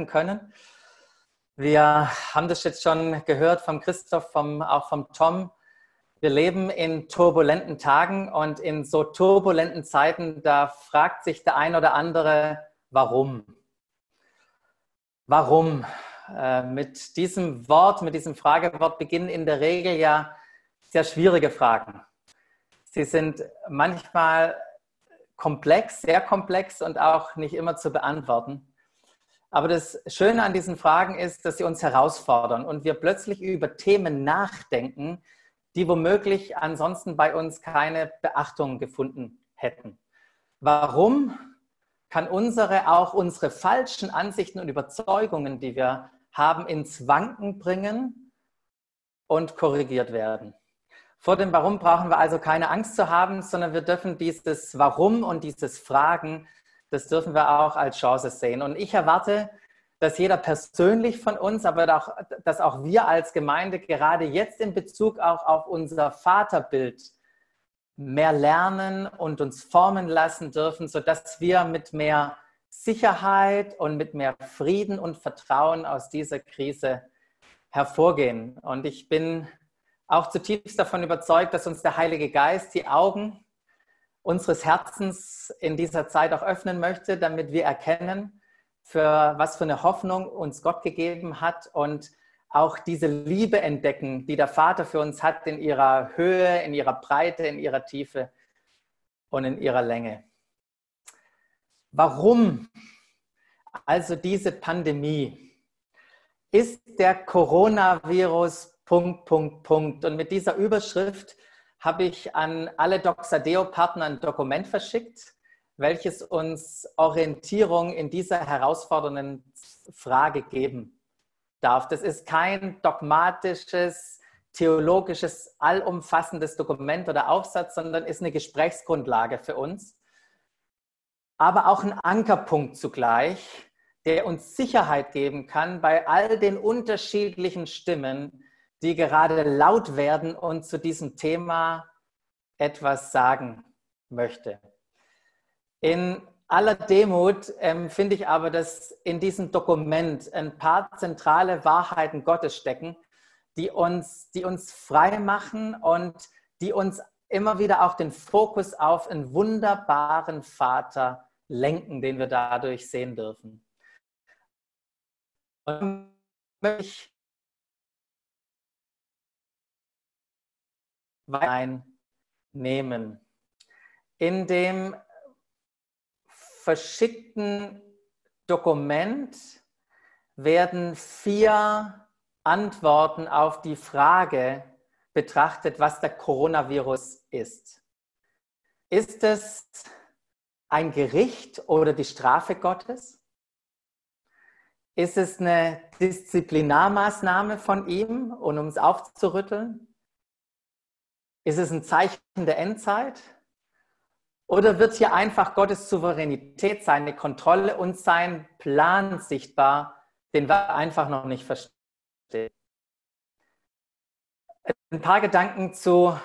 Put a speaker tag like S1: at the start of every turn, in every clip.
S1: treffen können. Wir haben das jetzt schon gehört vom Christoph, vom, auch vom Tom. Wir leben in turbulenten Tagen und in so turbulenten Zeiten, da fragt sich der ein oder andere, warum? Warum? Äh, mit diesem Wort, mit diesem Fragewort beginnen in der Regel ja sehr schwierige Fragen. Sie sind manchmal komplex, sehr komplex und auch nicht immer zu beantworten. Aber das Schöne an diesen Fragen ist, dass sie uns herausfordern und wir plötzlich über Themen nachdenken, die womöglich ansonsten bei uns keine Beachtung gefunden hätten. Warum kann unsere, auch unsere falschen Ansichten und Überzeugungen, die wir haben, ins Wanken bringen und korrigiert werden? Vor dem Warum brauchen wir also keine Angst zu haben, sondern wir dürfen dieses Warum und dieses Fragen, das dürfen wir auch als Chance sehen. Und ich erwarte, dass jeder persönlich von uns, aber auch, dass auch wir als Gemeinde gerade jetzt in Bezug auch auf unser Vaterbild mehr lernen und uns formen lassen dürfen, sodass wir mit mehr Sicherheit und mit mehr Frieden und Vertrauen aus dieser Krise hervorgehen. Und ich bin auch zutiefst davon überzeugt, dass uns der Heilige Geist die Augen unseres Herzens in dieser Zeit auch öffnen möchte, damit wir erkennen, für was für eine Hoffnung uns Gott gegeben hat und auch diese Liebe entdecken, die der Vater für uns hat in ihrer Höhe, in ihrer Breite, in ihrer Tiefe und in ihrer Länge. Warum also diese Pandemie? Ist der Coronavirus Punkt, Punkt, Punkt. Und mit dieser Überschrift habe ich an alle Doxadeo-Partner ein Dokument verschickt, welches uns Orientierung in dieser herausfordernden Frage geben darf. Das ist kein dogmatisches, theologisches, allumfassendes Dokument oder Aufsatz, sondern ist eine Gesprächsgrundlage für uns, aber auch ein Ankerpunkt zugleich, der uns Sicherheit geben kann bei all den unterschiedlichen Stimmen, die gerade laut werden und zu diesem Thema etwas sagen möchte. In aller Demut ähm, finde ich aber, dass in diesem Dokument ein paar zentrale Wahrheiten Gottes stecken, die uns, die uns frei machen und die uns immer wieder auch den Fokus auf einen wunderbaren Vater lenken, den wir dadurch sehen dürfen. Und ich einnehmen. In dem verschickten Dokument werden vier Antworten auf die Frage betrachtet, was der Coronavirus ist. Ist es ein Gericht oder die Strafe Gottes? Ist es eine Disziplinarmaßnahme von ihm, um uns aufzurütteln? Ist es ein Zeichen der Endzeit? Oder wird hier einfach Gottes Souveränität, seine Kontrolle und sein Plan sichtbar, den wir einfach noch nicht verstehen? Ein paar Gedanken zu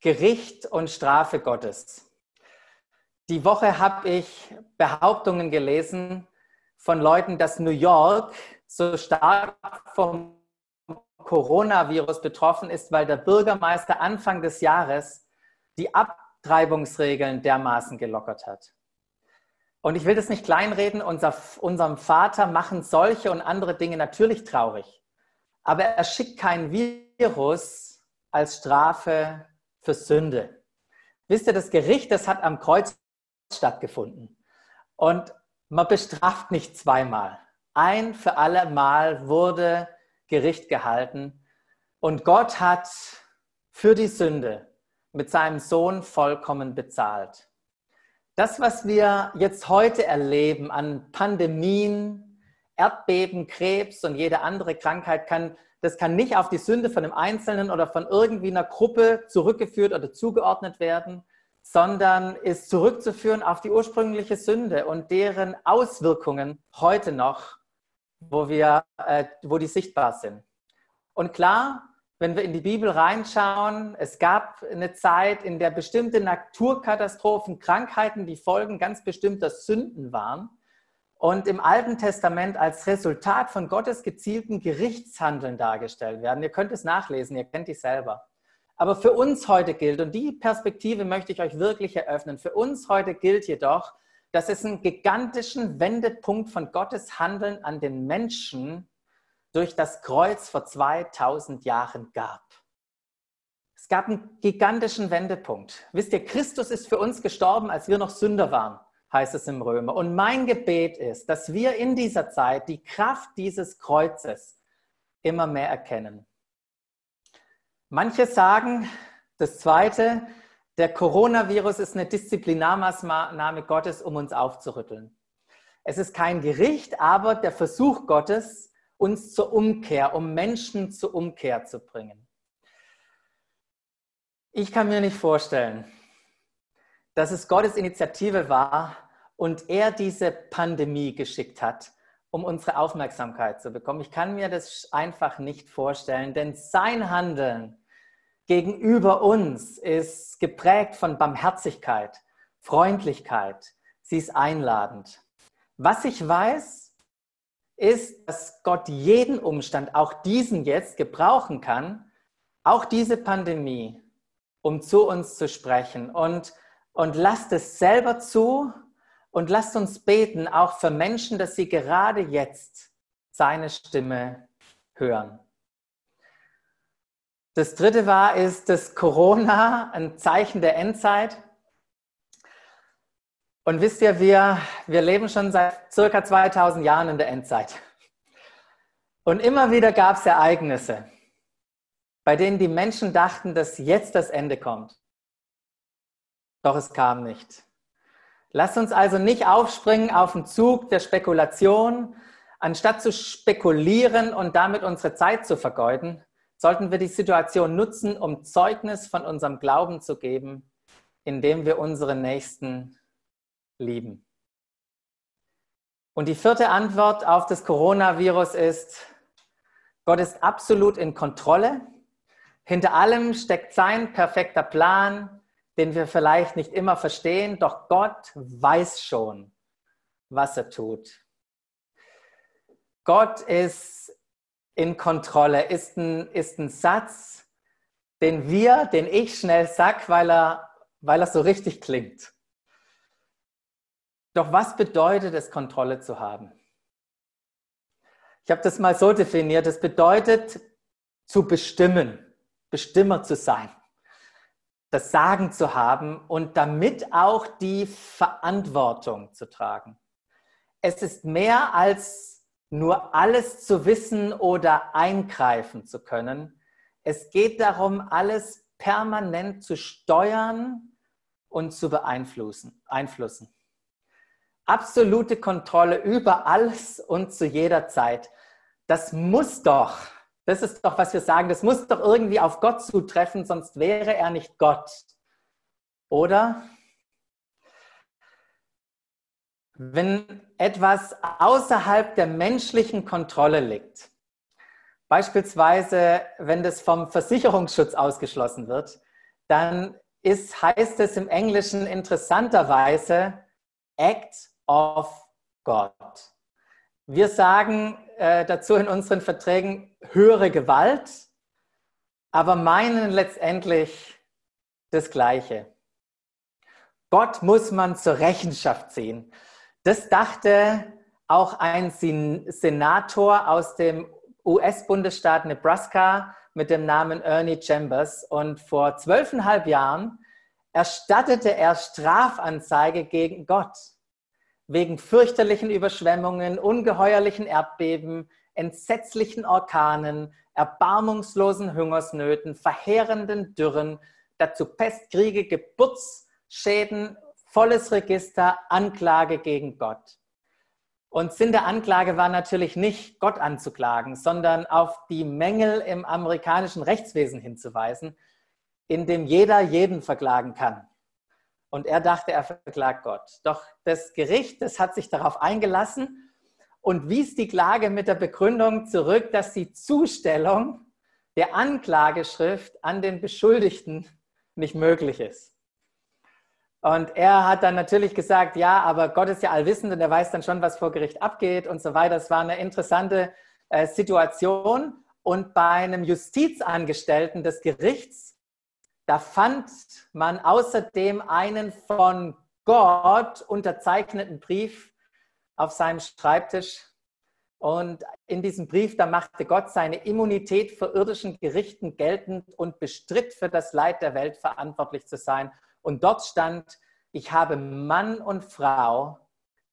S1: Gericht und Strafe Gottes. Die Woche habe ich Behauptungen gelesen von Leuten, dass New York so stark vom Coronavirus betroffen ist, weil der Bürgermeister Anfang des Jahres die Abtreibungsregeln dermaßen gelockert hat. Und ich will das nicht kleinreden, unser, unserem Vater machen solche und andere Dinge natürlich traurig. Aber er schickt kein Virus als Strafe für Sünde. Wisst ihr, das Gericht, das hat am Kreuz stattgefunden. Und man bestraft nicht zweimal. Ein für alle Mal wurde Gericht gehalten. Und Gott hat für die Sünde mit seinem Sohn vollkommen bezahlt. Das, was wir jetzt heute erleben an Pandemien, Erdbeben, Krebs und jede andere Krankheit, kann, das kann nicht auf die Sünde von einem Einzelnen oder von irgendwie einer Gruppe zurückgeführt oder zugeordnet werden, sondern ist zurückzuführen auf die ursprüngliche Sünde und deren Auswirkungen heute noch wo, wir, äh, wo die sichtbar sind. Und klar, wenn wir in die Bibel reinschauen, es gab eine Zeit, in der bestimmte Naturkatastrophen, Krankheiten die Folgen ganz bestimmter Sünden waren. und im Alten Testament als Resultat von Gottes gezielten Gerichtshandeln dargestellt werden. Ihr könnt es nachlesen, ihr kennt die selber. Aber für uns heute gilt, und die Perspektive möchte ich euch wirklich eröffnen, für uns heute gilt jedoch, dass es einen gigantischen Wendepunkt von Gottes Handeln an den Menschen durch das Kreuz vor 2000 Jahren gab. Es gab einen gigantischen Wendepunkt. Wisst ihr, Christus ist für uns gestorben, als wir noch Sünder waren heißt es im Römer. Und mein Gebet ist, dass wir in dieser Zeit die Kraft dieses Kreuzes immer mehr erkennen. Manche sagen, das Zweite, der Coronavirus ist eine Disziplinarmaßnahme Gottes, um uns aufzurütteln. Es ist kein Gericht, aber der Versuch Gottes, uns zur Umkehr, um Menschen zur Umkehr zu bringen. Ich kann mir nicht vorstellen, dass es Gottes Initiative war und er diese Pandemie geschickt hat, um unsere Aufmerksamkeit zu bekommen. Ich kann mir das einfach nicht vorstellen, denn sein Handeln gegenüber uns ist geprägt von Barmherzigkeit, Freundlichkeit. Sie ist einladend. Was ich weiß, ist, dass Gott jeden Umstand, auch diesen jetzt, gebrauchen kann, auch diese Pandemie, um zu uns zu sprechen. Und und lasst es selber zu und lasst uns beten, auch für Menschen, dass sie gerade jetzt seine Stimme hören. Das dritte war, ist das Corona, ein Zeichen der Endzeit. Und wisst ihr, wir, wir leben schon seit circa 2000 Jahren in der Endzeit. Und immer wieder gab es Ereignisse, bei denen die Menschen dachten, dass jetzt das Ende kommt. Doch es kam nicht. Lasst uns also nicht aufspringen auf den Zug der Spekulation. Anstatt zu spekulieren und damit unsere Zeit zu vergeuden, sollten wir die Situation nutzen, um Zeugnis von unserem Glauben zu geben, indem wir unsere Nächsten lieben. Und die vierte Antwort auf das Coronavirus ist, Gott ist absolut in Kontrolle. Hinter allem steckt sein perfekter Plan, den wir vielleicht nicht immer verstehen, doch Gott weiß schon, was er tut. Gott ist in Kontrolle, ist ein, ist ein Satz, den wir, den ich schnell sag, weil er, weil er so richtig klingt. Doch was bedeutet es, Kontrolle zu haben? Ich habe das mal so definiert, es bedeutet zu bestimmen, Bestimmer zu sein das Sagen zu haben und damit auch die Verantwortung zu tragen. Es ist mehr als nur alles zu wissen oder eingreifen zu können. Es geht darum, alles permanent zu steuern und zu beeinflussen. Einflussen. Absolute Kontrolle über alles und zu jeder Zeit. Das muss doch das ist doch, was wir sagen, das muss doch irgendwie auf Gott zutreffen, sonst wäre er nicht Gott. Oder? Wenn etwas außerhalb der menschlichen Kontrolle liegt, beispielsweise wenn das vom Versicherungsschutz ausgeschlossen wird, dann ist, heißt es im Englischen interessanterweise Act of God. Wir sagen äh, dazu in unseren Verträgen höhere Gewalt, aber meinen letztendlich das Gleiche. Gott muss man zur Rechenschaft ziehen. Das dachte auch ein Senator aus dem US-Bundesstaat Nebraska mit dem Namen Ernie Chambers. Und vor zwölfeinhalb Jahren erstattete er Strafanzeige gegen Gott wegen fürchterlichen Überschwemmungen, ungeheuerlichen Erdbeben, entsetzlichen Orkanen, erbarmungslosen Hungersnöten, verheerenden Dürren, dazu Pest, Kriege, Geburtsschäden, volles Register, Anklage gegen Gott. Und Sinn der Anklage war natürlich nicht, Gott anzuklagen, sondern auf die Mängel im amerikanischen Rechtswesen hinzuweisen, in dem jeder jeden verklagen kann. Und er dachte, er verklagt Gott. Doch das Gericht, das hat sich darauf eingelassen und wies die Klage mit der Begründung zurück, dass die Zustellung der Anklageschrift an den Beschuldigten nicht möglich ist. Und er hat dann natürlich gesagt, ja, aber Gott ist ja allwissend und er weiß dann schon, was vor Gericht abgeht und so weiter. Das war eine interessante äh, Situation. Und bei einem Justizangestellten des Gerichts, da fand man außerdem einen von Gott unterzeichneten Brief auf seinem Schreibtisch. Und in diesem Brief, da machte Gott seine Immunität vor irdischen Gerichten geltend und bestritt für das Leid der Welt verantwortlich zu sein. Und dort stand, ich habe Mann und Frau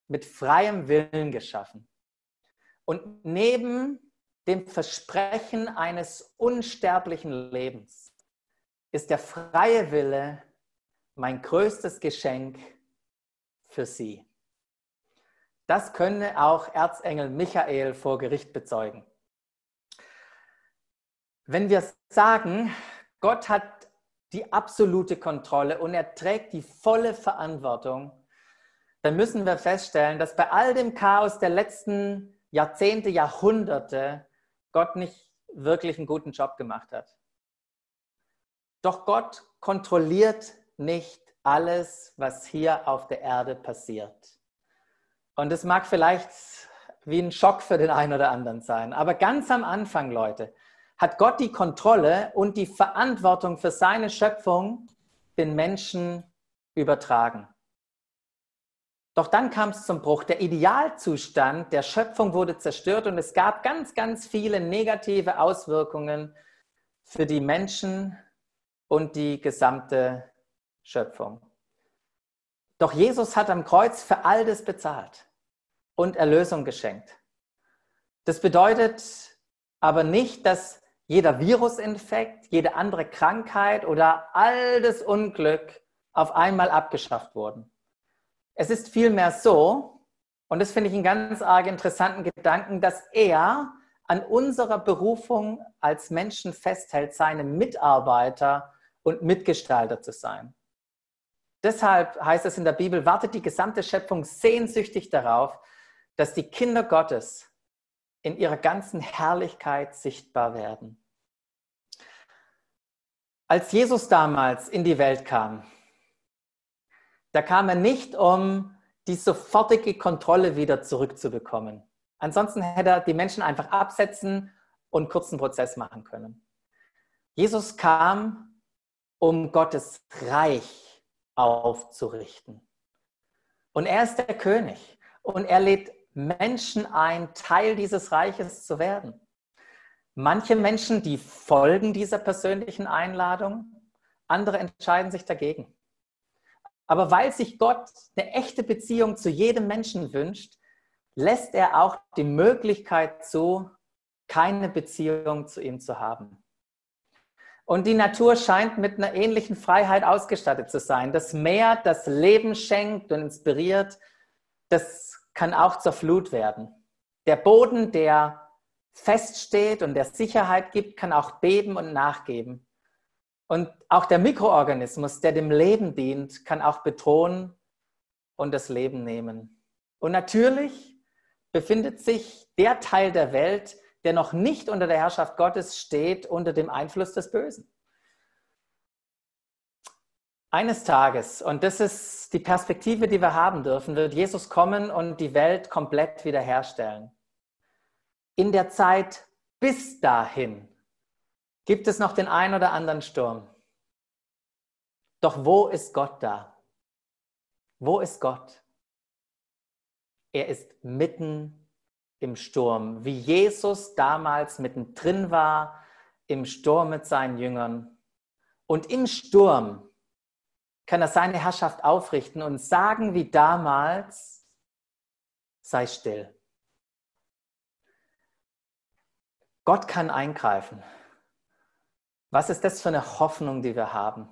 S1: mit freiem Willen geschaffen. Und neben dem Versprechen eines unsterblichen Lebens ist der freie Wille mein größtes Geschenk für sie. Das könne auch Erzengel Michael vor Gericht bezeugen. Wenn wir sagen, Gott hat die absolute Kontrolle und er trägt die volle Verantwortung, dann müssen wir feststellen, dass bei all dem Chaos der letzten Jahrzehnte, Jahrhunderte Gott nicht wirklich einen guten Job gemacht hat. Doch Gott kontrolliert nicht alles, was hier auf der Erde passiert. Und es mag vielleicht wie ein Schock für den einen oder anderen sein. Aber ganz am Anfang, Leute, hat Gott die Kontrolle und die Verantwortung für seine Schöpfung den Menschen übertragen. Doch dann kam es zum Bruch. Der Idealzustand der Schöpfung wurde zerstört und es gab ganz, ganz viele negative Auswirkungen für die Menschen und die gesamte Schöpfung. Doch Jesus hat am Kreuz für all das bezahlt und Erlösung geschenkt. Das bedeutet aber nicht, dass jeder Virusinfekt, jede andere Krankheit oder all das Unglück auf einmal abgeschafft wurden. Es ist vielmehr so, und das finde ich einen ganz arg interessanten Gedanken, dass er an unserer Berufung als Menschen festhält, seine Mitarbeiter und Mitgestalter zu sein. Deshalb heißt es in der Bibel, wartet die gesamte Schöpfung sehnsüchtig darauf, dass die Kinder Gottes in ihrer ganzen Herrlichkeit sichtbar werden. Als Jesus damals in die Welt kam, da kam er nicht, um die sofortige Kontrolle wieder zurückzubekommen. Ansonsten hätte er die Menschen einfach absetzen und kurzen Prozess machen können. Jesus kam, um Gottes Reich aufzurichten. Und er ist der König und er lädt Menschen ein, Teil dieses Reiches zu werden. Manche Menschen, die folgen dieser persönlichen Einladung, andere entscheiden sich dagegen. Aber weil sich Gott eine echte Beziehung zu jedem Menschen wünscht, lässt er auch die Möglichkeit zu, keine Beziehung zu ihm zu haben. Und die Natur scheint mit einer ähnlichen Freiheit ausgestattet zu sein. Das Meer, das Leben schenkt und inspiriert, das kann auch zur Flut werden. Der Boden, der feststeht und der Sicherheit gibt, kann auch beben und nachgeben. Und auch der Mikroorganismus, der dem Leben dient, kann auch bedrohen und das Leben nehmen. Und natürlich befindet sich der Teil der Welt, der noch nicht unter der Herrschaft Gottes steht, unter dem Einfluss des Bösen. Eines Tages, und das ist die Perspektive, die wir haben dürfen, wird Jesus kommen und die Welt komplett wiederherstellen. In der Zeit bis dahin gibt es noch den einen oder anderen Sturm. Doch wo ist Gott da? Wo ist Gott? Er ist mitten im Sturm, wie Jesus damals mittendrin war im Sturm mit seinen Jüngern. Und im Sturm kann er seine Herrschaft aufrichten und sagen wie damals, sei still. Gott kann eingreifen. Was ist das für eine Hoffnung, die wir haben?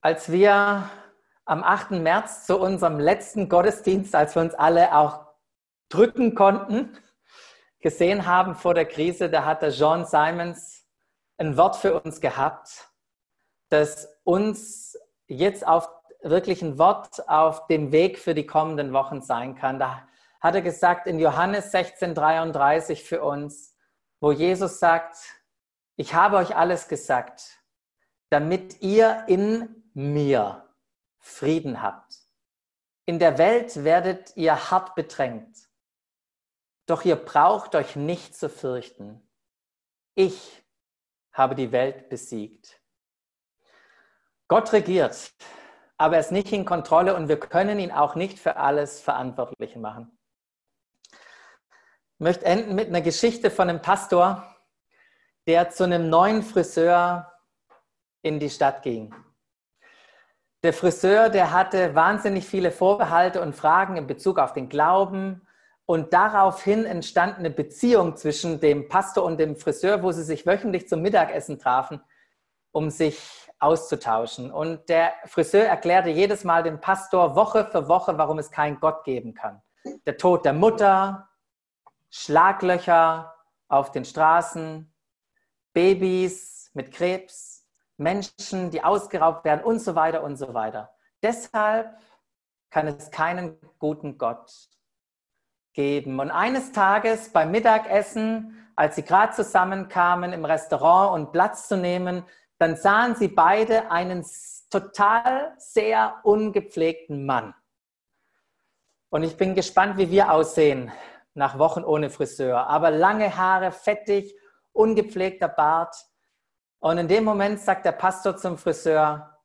S1: Als wir am 8. März zu unserem letzten Gottesdienst, als wir uns alle auch drücken konnten, gesehen haben vor der Krise, da hatte John Simons ein Wort für uns gehabt das uns jetzt auf wirklich ein Wort auf dem Weg für die kommenden Wochen sein kann. Da hat er gesagt in Johannes 16:33 für uns, wo Jesus sagt, ich habe euch alles gesagt, damit ihr in mir Frieden habt. In der Welt werdet ihr hart bedrängt, doch ihr braucht euch nicht zu fürchten. Ich habe die Welt besiegt. Gott regiert, aber er ist nicht in Kontrolle und wir können ihn auch nicht für alles verantwortlich machen. Ich möchte enden mit einer Geschichte von einem Pastor, der zu einem neuen Friseur in die Stadt ging. Der Friseur, der hatte wahnsinnig viele Vorbehalte und Fragen in Bezug auf den Glauben. Und daraufhin entstand eine Beziehung zwischen dem Pastor und dem Friseur, wo sie sich wöchentlich zum Mittagessen trafen, um sich auszutauschen. Und der Friseur erklärte jedes Mal dem Pastor Woche für Woche, warum es keinen Gott geben kann. Der Tod der Mutter, Schlaglöcher auf den Straßen, Babys mit Krebs, Menschen, die ausgeraubt werden und so weiter und so weiter. Deshalb kann es keinen guten Gott geben. Und eines Tages beim Mittagessen, als sie gerade zusammenkamen im Restaurant und Platz zu nehmen, dann sahen sie beide einen total sehr ungepflegten Mann. Und ich bin gespannt, wie wir aussehen nach Wochen ohne Friseur. Aber lange Haare, fettig, ungepflegter Bart. Und in dem Moment sagt der Pastor zum Friseur,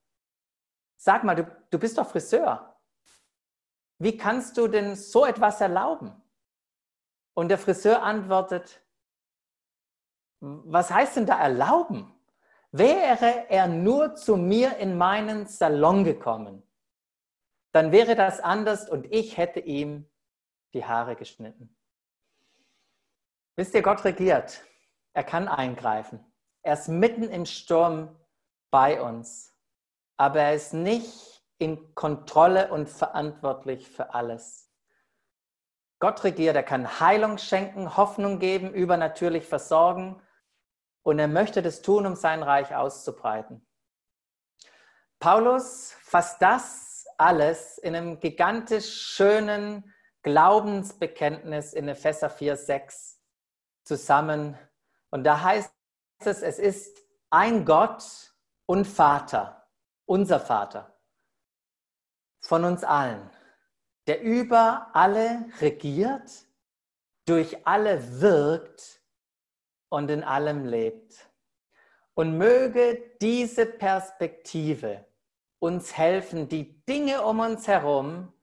S1: sag mal, du, du bist doch Friseur. Wie kannst du denn so etwas erlauben? Und der Friseur antwortet, was heißt denn da erlauben? Wäre er nur zu mir in meinen Salon gekommen, dann wäre das anders und ich hätte ihm die Haare geschnitten. Wisst ihr, Gott regiert. Er kann eingreifen. Er ist mitten im Sturm bei uns. Aber er ist nicht in Kontrolle und verantwortlich für alles. Gott regiert, er kann Heilung schenken, Hoffnung geben, übernatürlich versorgen und er möchte das tun, um sein Reich auszubreiten. Paulus fasst das alles in einem gigantisch schönen Glaubensbekenntnis in Epheser 4, 6 zusammen. Und da heißt es, es ist ein Gott und Vater, unser Vater, von uns allen, der über alle regiert, durch alle wirkt und in allem lebt. Und möge diese Perspektive uns helfen, die Dinge um uns herum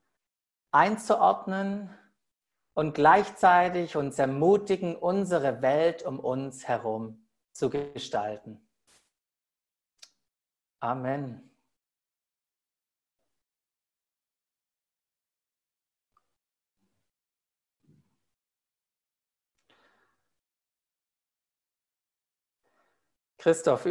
S1: einzuordnen und gleichzeitig uns ermutigen, unsere Welt um uns herum zu gestalten. Amen. Christoph,